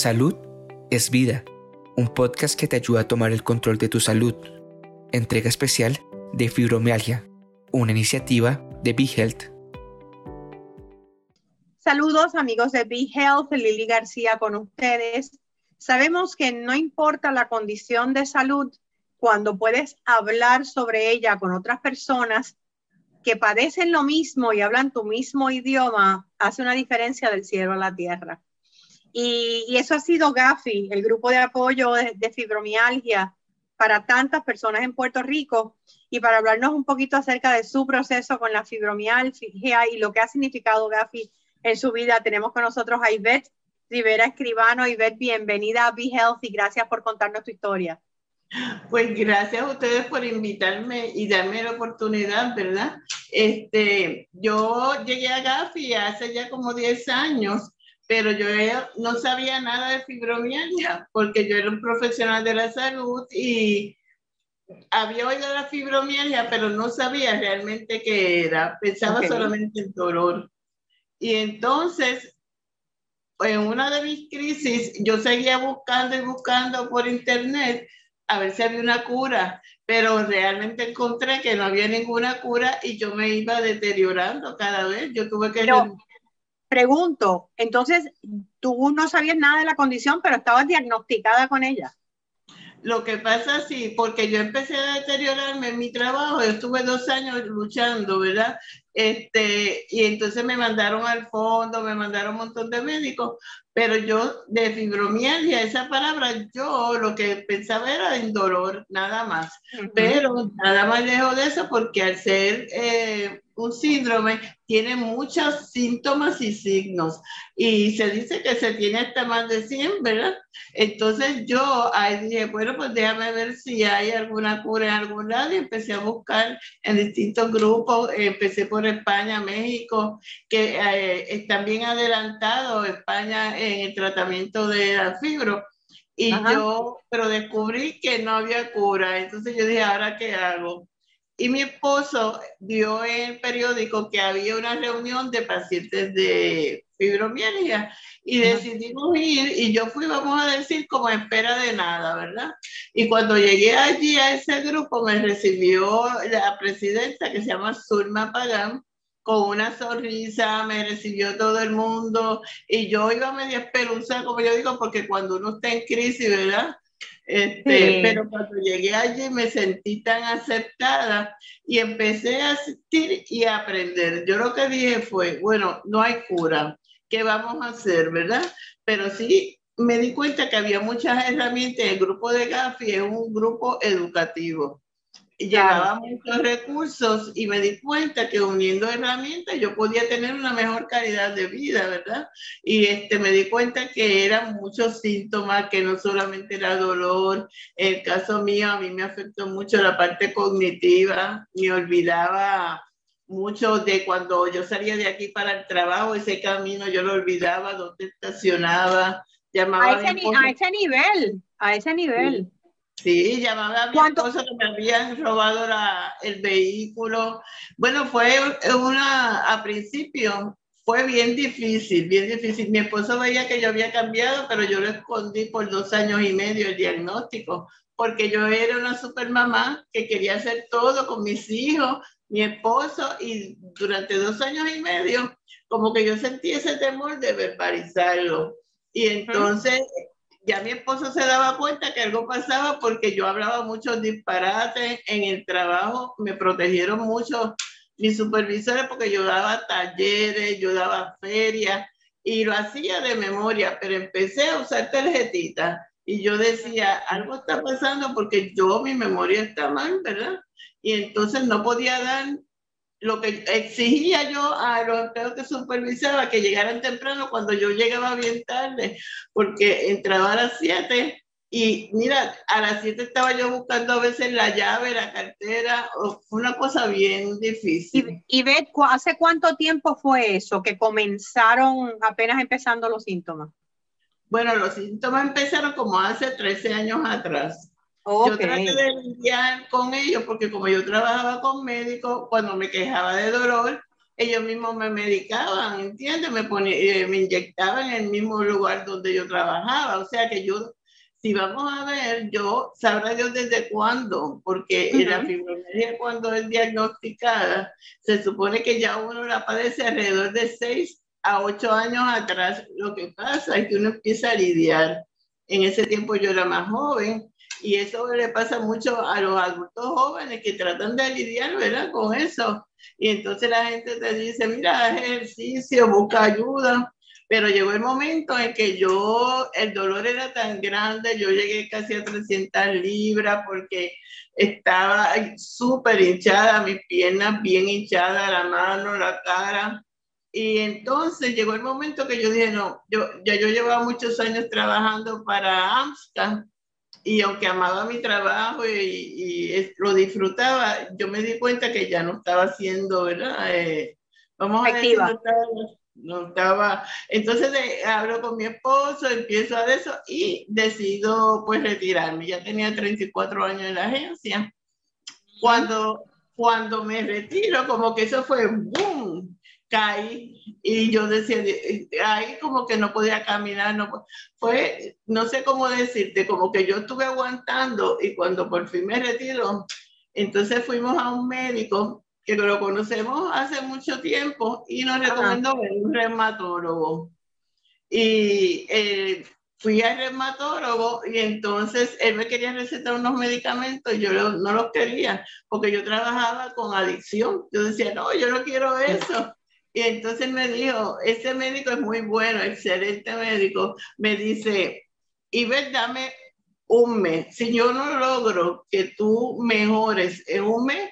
Salud es vida, un podcast que te ayuda a tomar el control de tu salud. Entrega especial de fibromialgia, una iniciativa de Be Health. Saludos amigos de Be Health, Lili García con ustedes. Sabemos que no importa la condición de salud, cuando puedes hablar sobre ella con otras personas que padecen lo mismo y hablan tu mismo idioma, hace una diferencia del cielo a la tierra. Y, eso ha sido GAFI, el grupo de apoyo de, fibromialgia para tantas personas en Puerto Rico y para hablarnos un poquito acerca de su proceso con la fibromialgia y lo que ha significado GAFI en su vida. Tenemos con nosotros a Ivette Rivera Escribano. Ivette, bienvenida a Be Health y gracias por contarnos tu historia. Pues gracias a ustedes por invitarme y darme la oportunidad, ¿verdad? Este, yo llegué a GAFI hace ya como 10 años pero yo no sabía nada de fibromialgia porque yo era un profesional de la salud y había oído la fibromialgia, pero no sabía realmente qué era, pensaba solamente en dolor. Y entonces, en una de mis crisis, yo seguía buscando y buscando por internet a ver si había una cura, pero realmente encontré que no había ninguna cura y yo me iba deteriorando cada vez. Yo tuve que pregunto, entonces tú no sabías nada de la condición, pero estabas diagnosticada con ella. Lo que pasa, sí, porque yo empecé a deteriorarme en mi trabajo, yo estuve dos años luchando, ¿verdad? Este, y entonces me mandaron al fondo, me mandaron un montón de médicos, pero yo de fibromialgia, esa palabra, yo lo que pensaba era en dolor, nada más. Pero nada más lejos de eso, porque al ser eh, un síndrome tiene muchos síntomas y signos y se dice que se tiene hasta más de 100, ¿verdad? Entonces yo ahí dije, bueno, pues déjame ver si hay alguna cura en algún lado y empecé a buscar en distintos grupos, empecé por España, México, que eh, están bien adelantados España en el tratamiento de la fibro. Y yo, pero descubrí que no había cura. Entonces yo dije, ¿ahora qué hago? Y mi esposo vio en el periódico que había una reunión de pacientes de fibromialgia y decidimos ir y yo fui, vamos a decir, como espera de nada, ¿verdad? Y cuando llegué allí a ese grupo me recibió la presidenta que se llama Zulma Pagán con una sonrisa, me recibió todo el mundo y yo iba media esperanza, como yo digo, porque cuando uno está en crisis, ¿verdad? Este, Pero cuando llegué allí me sentí tan aceptada y empecé a asistir y a aprender. Yo lo que dije fue, bueno, no hay cura, ¿qué vamos a hacer, verdad? Pero sí me di cuenta que había muchas herramientas. El grupo de Gafi es un grupo educativo llevaba muchos recursos y me di cuenta que uniendo herramientas yo podía tener una mejor calidad de vida, ¿verdad? Y este, me di cuenta que eran muchos síntomas, que no solamente era dolor. En el caso mío, a mí me afectó mucho la parte cognitiva, me olvidaba mucho de cuando yo salía de aquí para el trabajo, ese camino yo lo olvidaba, dónde estacionaba, llamaba a ese, a ese nivel, a ese nivel. Sí, llamaba a mi esposo que me habían robado la, el vehículo. Bueno, fue una, a principio, fue bien difícil, bien difícil. Mi esposo veía que yo había cambiado, pero yo lo escondí por dos años y medio el diagnóstico, porque yo era una super mamá que quería hacer todo con mis hijos, mi esposo, y durante dos años y medio, como que yo sentí ese temor de verbalizarlo. Y entonces ya mi esposo se daba cuenta que algo pasaba porque yo hablaba muchos disparates en el trabajo, me protegieron mucho mis supervisores porque yo daba talleres, yo daba ferias y lo hacía de memoria, pero empecé a usar tarjetitas y yo decía, algo está pasando porque yo, mi memoria está mal, ¿verdad? Y entonces no podía dar lo que exigía yo a los empleados que supervisaba que llegaran temprano cuando yo llegaba bien tarde, porque entraba a las 7 y mira, a las 7 estaba yo buscando a veces la llave, la cartera, fue una cosa bien difícil. Y, y ¿hace cuánto tiempo fue eso que comenzaron apenas empezando los síntomas? Bueno, los síntomas empezaron como hace 13 años atrás. Yo traté de lidiar con ellos porque como yo trabajaba con médicos, cuando me quejaba de dolor, ellos mismos me medicaban, ¿entiendes? Me, eh, me inyectaban en el mismo lugar donde yo trabajaba, o sea que yo si vamos a ver, yo sabrá Dios desde cuándo, porque la fibromialgia cuando es diagnosticada, se supone que ya uno la padece alrededor de 6 a 8 años atrás. Lo que pasa es que uno empieza a lidiar. En ese tiempo yo era más joven y eso le pasa mucho a los adultos jóvenes que tratan de lidiar, ¿verdad? Con eso. Y entonces la gente te dice, mira, ejercicio, busca ayuda pero llegó el momento en que yo, el dolor era tan grande, yo llegué casi a 300 libras porque estaba súper hinchada, mis piernas bien hinchadas, la mano, la cara. Y entonces llegó el momento que yo dije, no, yo, ya yo llevaba muchos años trabajando para AMSCA y aunque amaba mi trabajo y, lo disfrutaba, yo me di cuenta que ya no estaba haciendo, ¿verdad? Eh, vamos a decir, no estaba. Entonces hablo con mi esposo, empiezo a eso y decido pues retirarme. Ya tenía 34 años en la agencia. Cuando, cuando me retiro, como que eso fue boom, caí y yo decía, ahí como que no podía caminar, no, fue, no sé cómo decirte, como que yo estuve aguantando y cuando por fin me retiro, entonces fuimos a un médico que lo conocemos hace mucho tiempo y nos recomendó ver un reumatólogo. Y eh, fui al reumatólogo y entonces él me quería recetar unos medicamentos y yo no los quería porque yo trabajaba con adicción. Yo decía, no, yo no quiero eso. Y entonces me dijo, ese médico es muy bueno, excelente médico. Me dice, y ver, dame un mes. Si yo no logro que tú mejores en un mes,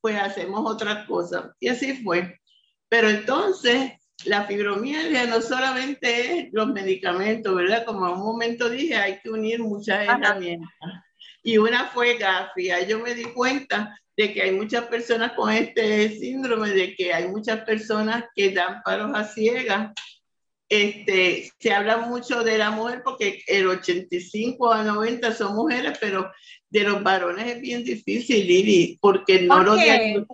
pues hacemos otras cosas. Y así fue. Pero entonces, la fibromialgia no solamente es los medicamentos, ¿verdad? Como en un momento dije, hay que unir muchas herramientas. Y una fue gafia. Yo me di cuenta de que hay muchas personas con este síndrome, de que hay muchas personas que dan paros a ciegas. Este, se habla mucho de la mujer porque el 85 a 90 son mujeres, pero de los varones es bien difícil, Lili, porque no lo diagnostican.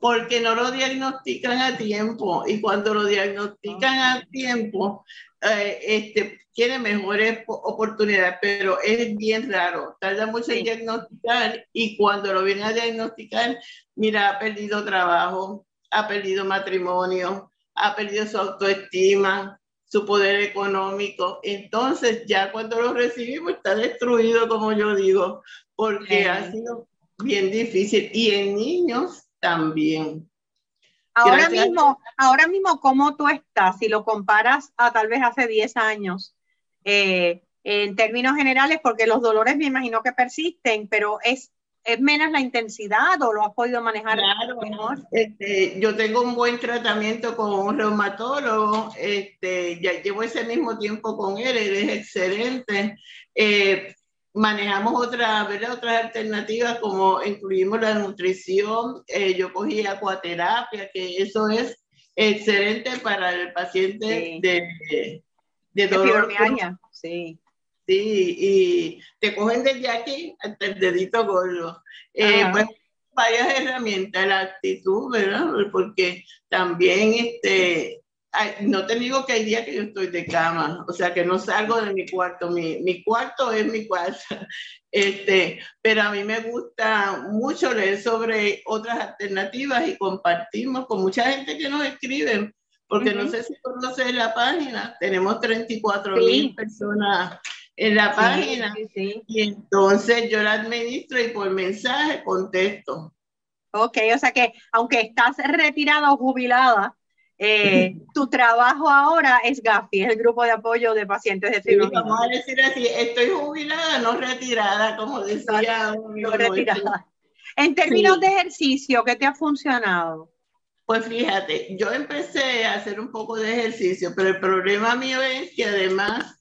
porque, no lo diagnostican a tiempo y cuando lo diagnostican a tiempo, eh, este, tiene mejores oportunidades, pero es bien raro, tarda mucho en diagnosticar y cuando lo viene a diagnosticar, mira, ha perdido trabajo, ha perdido matrimonio, ha perdido su autoestima, su poder económico. Entonces, ya cuando lo recibimos está destruido, como yo digo, porque ha sido bien difícil. Y en niños también. Ahora mismo, ahora mismo, ¿cómo tú estás? Si lo comparas a tal vez hace 10 años, eh, en términos generales, porque los dolores me imagino que persisten, pero es ¿Es menos la intensidad o lo has podido manejar mejor? Este, yo tengo un buen tratamiento con un reumatólogo, este, ya llevo ese mismo tiempo con él, él es excelente. Eh, manejamos otra, ¿verdad? otras alternativas como incluimos la nutrición, eh, yo cogí acuaterapia, que eso es excelente para el paciente de, de, dolor. sí. Sí, y te cogen desde aquí hasta el dedito gordo. Eh, pues varias herramientas, la actitud, ¿verdad? Porque también, este, no te digo que hay días que yo estoy de cama, o sea que no salgo de mi cuarto, mi, mi cuarto es mi cuarto, este, pero a mí me gusta mucho leer sobre otras alternativas y compartimos con mucha gente que nos escribe, porque no sé si conoces la página, tenemos 34 mil personas en la página. Y entonces yo la administro y por mensaje contesto. Ok, o sea que aunque estás retirada o jubilada, eh, tu trabajo ahora es GAFI, es el grupo de apoyo de pacientes de fibromialgia. vamos a decir así, estoy jubilada, no retirada, como decía. No, retirada. En términos de ejercicio, ¿qué te ha funcionado? Pues fíjate, yo empecé a hacer un poco de ejercicio, pero el problema mío es que además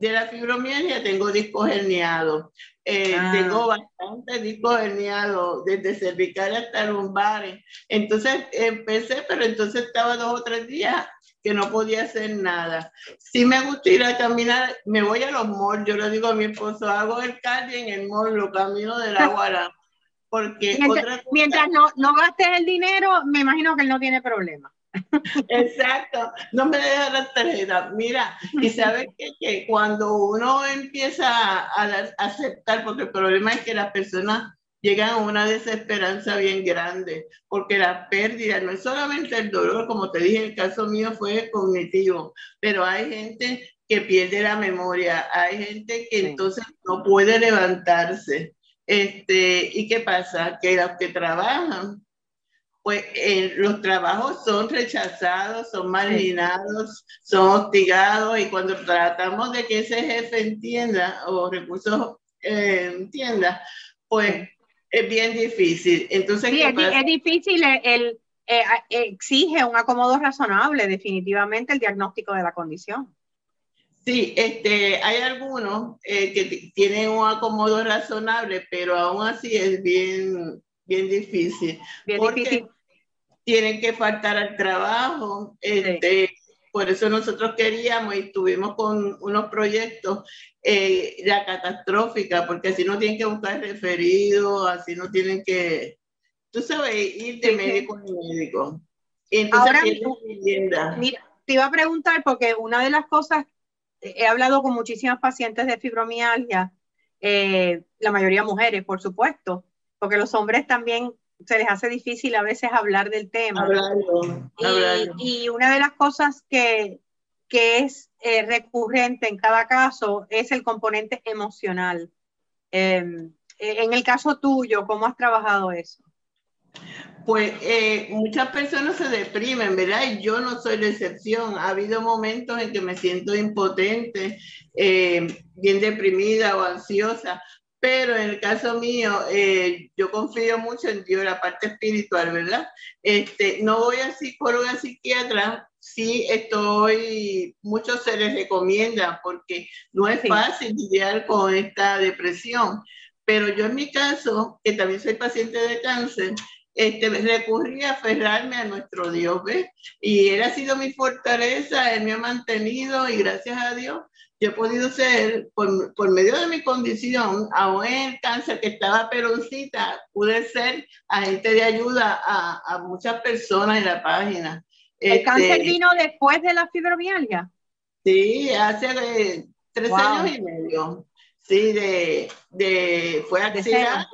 de la fibromialgia tengo discos herniados. Eh, ah. Tengo bastante discos herniados, desde cervical hasta lumbares. Entonces empecé, pero entonces estaba dos o tres días que no podía hacer nada. Si me gusta ir a caminar, me voy a los malls. Yo le digo a mi esposo, hago el cardio en el mall, lo camino de la guara. Porque mientras, no, no gastes el dinero, me imagino que él no tiene problema. Exacto, no me deja la tarjeta. Mira, y sabes que, cuando uno empieza a, aceptar, porque el problema es que las personas llegan a una desesperanza bien grande, porque la pérdida no es solamente el dolor, como te dije, el caso mío fue cognitivo, pero hay gente que pierde la memoria, hay gente que entonces no puede levantarse. Este, ¿Y qué pasa? Que los que trabajan pues eh, los trabajos son rechazados, son marginados, son hostigados y cuando tratamos de que ese jefe entienda o recursos eh, entienda, pues es bien difícil. Entonces, sí, es, difícil, el, eh, exige un acomodo razonable definitivamente el diagnóstico de la condición. Sí, este, hay algunos que tienen un acomodo razonable, pero aún así es bien bien difícil. porque tienen que faltar al trabajo. Este, Por eso nosotros queríamos y estuvimos con unos proyectos, eh, la catastrófica, porque así no tienen que buscar referido, así no tienen que, tú sabes, ir de médico en médico. Ahora, mira, te iba a preguntar, porque una de las cosas, he hablado con muchísimas pacientes de fibromialgia, eh, la mayoría mujeres, por supuesto, porque los hombres también se les hace difícil a veces hablar del tema. y, una de las cosas que, es eh, recurrente en cada caso es el componente emocional. Em, en el caso tuyo, ¿cómo has trabajado eso? Pues eh, muchas personas se deprimen, ¿verdad? Y yo no soy la excepción. Ha habido momentos en que me siento impotente, eh, bien deprimida o ansiosa, pero en el caso mío, eh, yo confío mucho en Dios, la parte espiritual, ¿verdad? Este, no voy a psicóloga, psiquiatra, sí estoy, muchos se les recomienda porque no es fácil lidiar con esta depresión. Pero yo en mi caso, que también soy paciente de cáncer, este, recurrí a aferrarme a nuestro Dios, ¿ves? Y Él ha sido mi fortaleza, Él me ha mantenido y gracias a Dios yo he podido ser, por, por, medio de mi condición, aún en el cáncer que estaba peroncita, pude ser agente de ayuda a, a muchas personas en la página. ¿El cáncer este, vino después de la fibromialgia? Sí, hace tres años y medio. Sí, de, de fue axila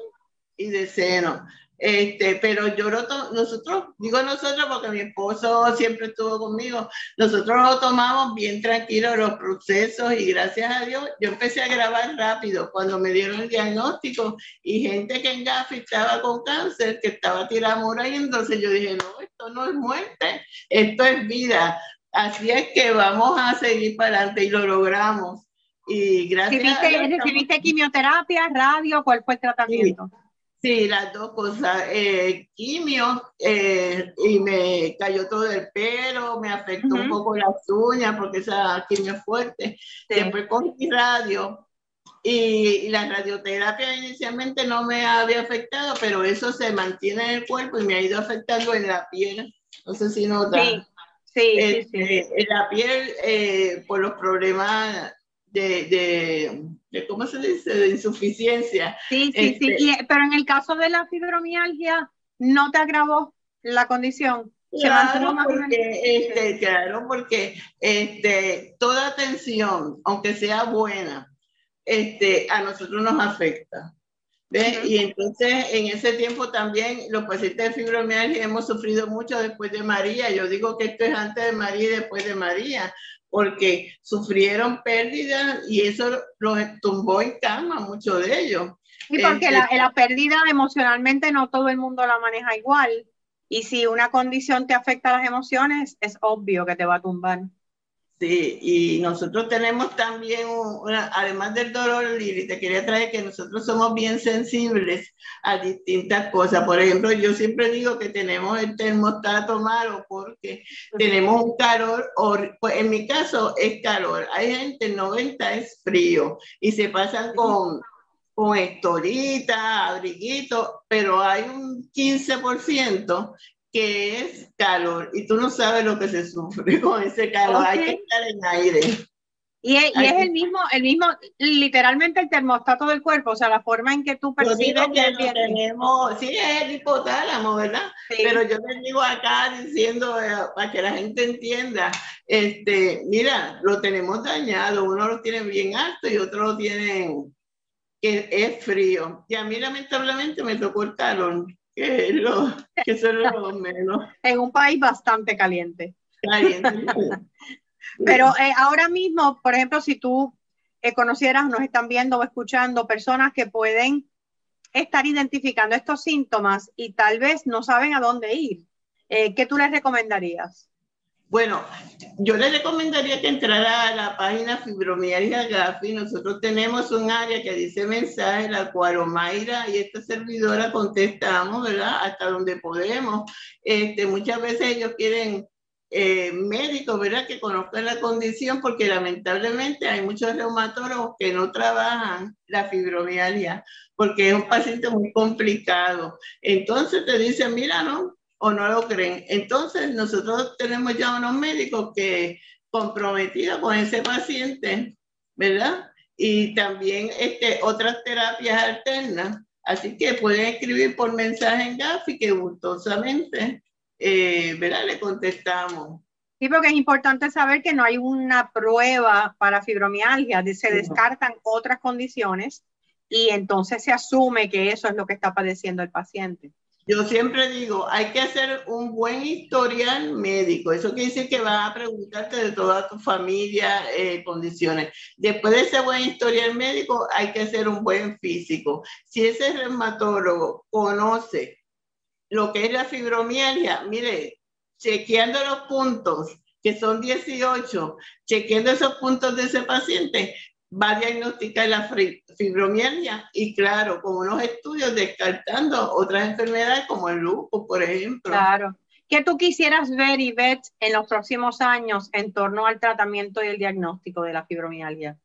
y de seno. Este, pero yo lo nosotros, digo nosotros porque mi esposo siempre estuvo conmigo, nosotros lo tomamos bien tranquilo los procesos y gracias a Dios yo empecé a grabar rápido cuando me dieron el diagnóstico y gente que en Gafi estaba con cáncer, que estaba tirada y entonces yo dije, no, esto no es muerte, esto es vida. Así es que vamos a seguir para adelante y lo logramos. Y gracias ¿Recibiste, quimioterapia, radio? ¿Cuál fue el tratamiento? Sí, las dos cosas. Eh, quimio eh, y me cayó todo el pelo, me afectó un poco las uñas porque esa quimio es fuerte. Después cogí radio y, la radioterapia inicialmente no me había afectado, pero eso se mantiene en el cuerpo y me ha ido afectando en la piel. No sé si nota. Sí, sí, este, En la piel, eh, por los problemas de, de, ¿cómo se dice?, de insuficiencia. Sí, sí, sí, este pero en el caso de la fibromialgia, ¿no te agravó la condición? Claro, porque, este, claro, porque este, toda atención, aunque sea buena, este, a nosotros nos afecta. Y entonces en ese tiempo también los pacientes de fibromialgia hemos sufrido mucho después de María. Yo digo que esto es antes de María y después de María, porque sufrieron pérdidas y eso los tumbó en cama, muchos de ellos. Y porque la, este, la pérdida emocionalmente no todo el mundo la maneja igual. Y si una condición te afecta las emociones, es obvio que te va a tumbar. Sí, y nosotros tenemos también, además del dolor, Lili, te quería traer que nosotros somos bien sensibles a distintas cosas. Por ejemplo, yo siempre digo que tenemos el termostato malo porque tenemos un calor, pues en mi caso es calor. Hay gente, 90 es frío y se pasan con, con estorita, abriguito, pero hay un 15% que es calor y tú no sabes lo que se sufre con ese calor. Hay que estar en aire. Y es, el mismo, el mismo, literalmente el termostato del cuerpo, o sea, la forma en que tú percibes que lo tenemos, sí, es el hipotálamo, ¿verdad? Pero yo te digo acá diciendo eh, para que la gente entienda, este, mira, lo tenemos dañado, uno lo tiene bien alto y otro lo tiene que es frío. Y a mí lamentablemente me tocó el calor, que lo que son los menos. En un país bastante caliente. Caliente. Pero eh, ahora mismo, por ejemplo, si tú eh, conocieras, nos están viendo o escuchando personas que pueden estar identificando estos síntomas y tal vez no saben a dónde ir, eh, ¿qué tú les recomendarías? Bueno, yo les recomendaría que entrara a la página Fibromialgia Gafi. Nosotros tenemos un área que dice mensaje, la cual Omaira y esta servidora contestamos, ¿verdad? Hasta donde podemos. Este, muchas veces ellos quieren eh, médicos, ¿verdad? Que conozcan la condición, porque lamentablemente hay muchos reumatólogos que no trabajan la fibromialgia, porque es un paciente muy complicado. Entonces te dicen, mira, no, o no lo creen. Entonces nosotros tenemos ya unos médicos que comprometidos con ese paciente, ¿verdad? Y también este, otras terapias alternas. Así que pueden escribir por mensaje en Gafi que gustosamente eh, ¿verdad? Le contestamos. Sí, porque es importante saber que no hay una prueba para fibromialgia, se descartan otras condiciones y entonces se asume que eso es lo que está padeciendo el paciente. Yo siempre digo, hay que hacer un buen historial médico. Eso quiere decir que va a preguntarte de toda tu familia, eh, condiciones. Después de ese buen historial médico, hay que hacer un buen físico. Si ese reumatólogo conoce lo que es la fibromialgia, mire, chequeando los puntos, que son 18, chequeando esos puntos de ese paciente, va a diagnosticar la fibromialgia y claro, con unos estudios descartando otras enfermedades como el lupus, por ejemplo. Claro. ¿Qué tú quisieras ver, y ver en los próximos años en torno al tratamiento y el diagnóstico de la fibromialgia?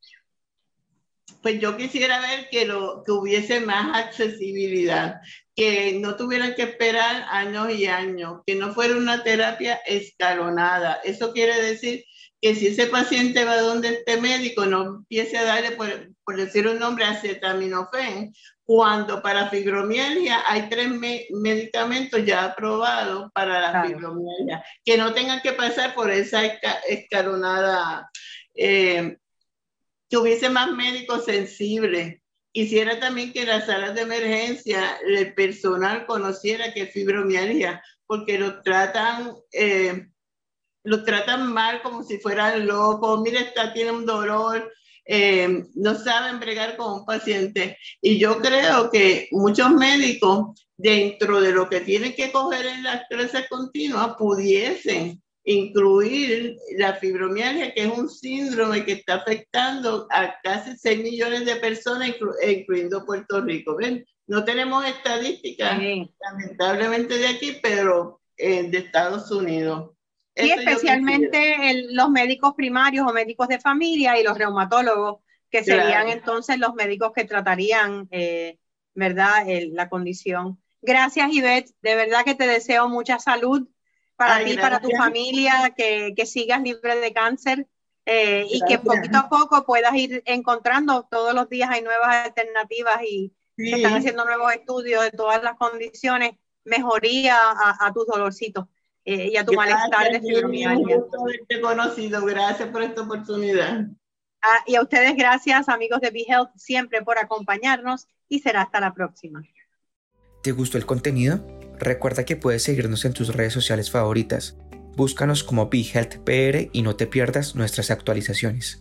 Pues yo quisiera ver que, lo, que hubiese más accesibilidad, que no tuvieran que esperar años y años, que no fuera una terapia escalonada. Eso quiere decir que si ese paciente va donde este médico, no empiece a darle, por, decir un nombre, acetaminofén, cuando para fibromialgia hay tres medicamentos ya aprobados para la fibromialgia, que no tengan que pasar por esa escalonada, eh, que hubiese más médicos sensibles. Quisiera también que las salas de emergencia, el personal conociera que es fibromialgia, porque lo tratan, eh, lo tratan mal como si fueran locos. Mira, está, tiene un dolor, eh, no saben bregar con un paciente. Y yo creo que muchos médicos, dentro de lo que tienen que coger en las clases continuas, pudiesen incluir la fibromialgia, que es un síndrome que está afectando a casi 6 millones de personas, incluyendo Puerto Rico. ¿Ven? No tenemos estadísticas, lamentablemente, de aquí, pero eh, de Estados Unidos. Y especialmente los médicos primarios o médicos de familia y los reumatólogos, que serían entonces los médicos que tratarían, eh, ¿verdad?, la condición. Gracias, Ivette. De verdad que te deseo mucha salud para ti, para tu familia, que, que, sigas libre de cáncer eh, y que poquito a poco puedas ir encontrando, todos los días hay nuevas alternativas y se están haciendo nuevos estudios de todas las condiciones, mejoría a, a tus dolorcitos eh, y a tu malestar de fibromialgia. conocido, gracias por esta oportunidad. Ah, y a ustedes gracias, amigos de BeHealth, siempre por acompañarnos y será hasta la próxima. ¿Te gustó el contenido? Recuerda que puedes seguirnos en tus redes sociales favoritas. Búscanos como BeHealthPR y no te pierdas nuestras actualizaciones.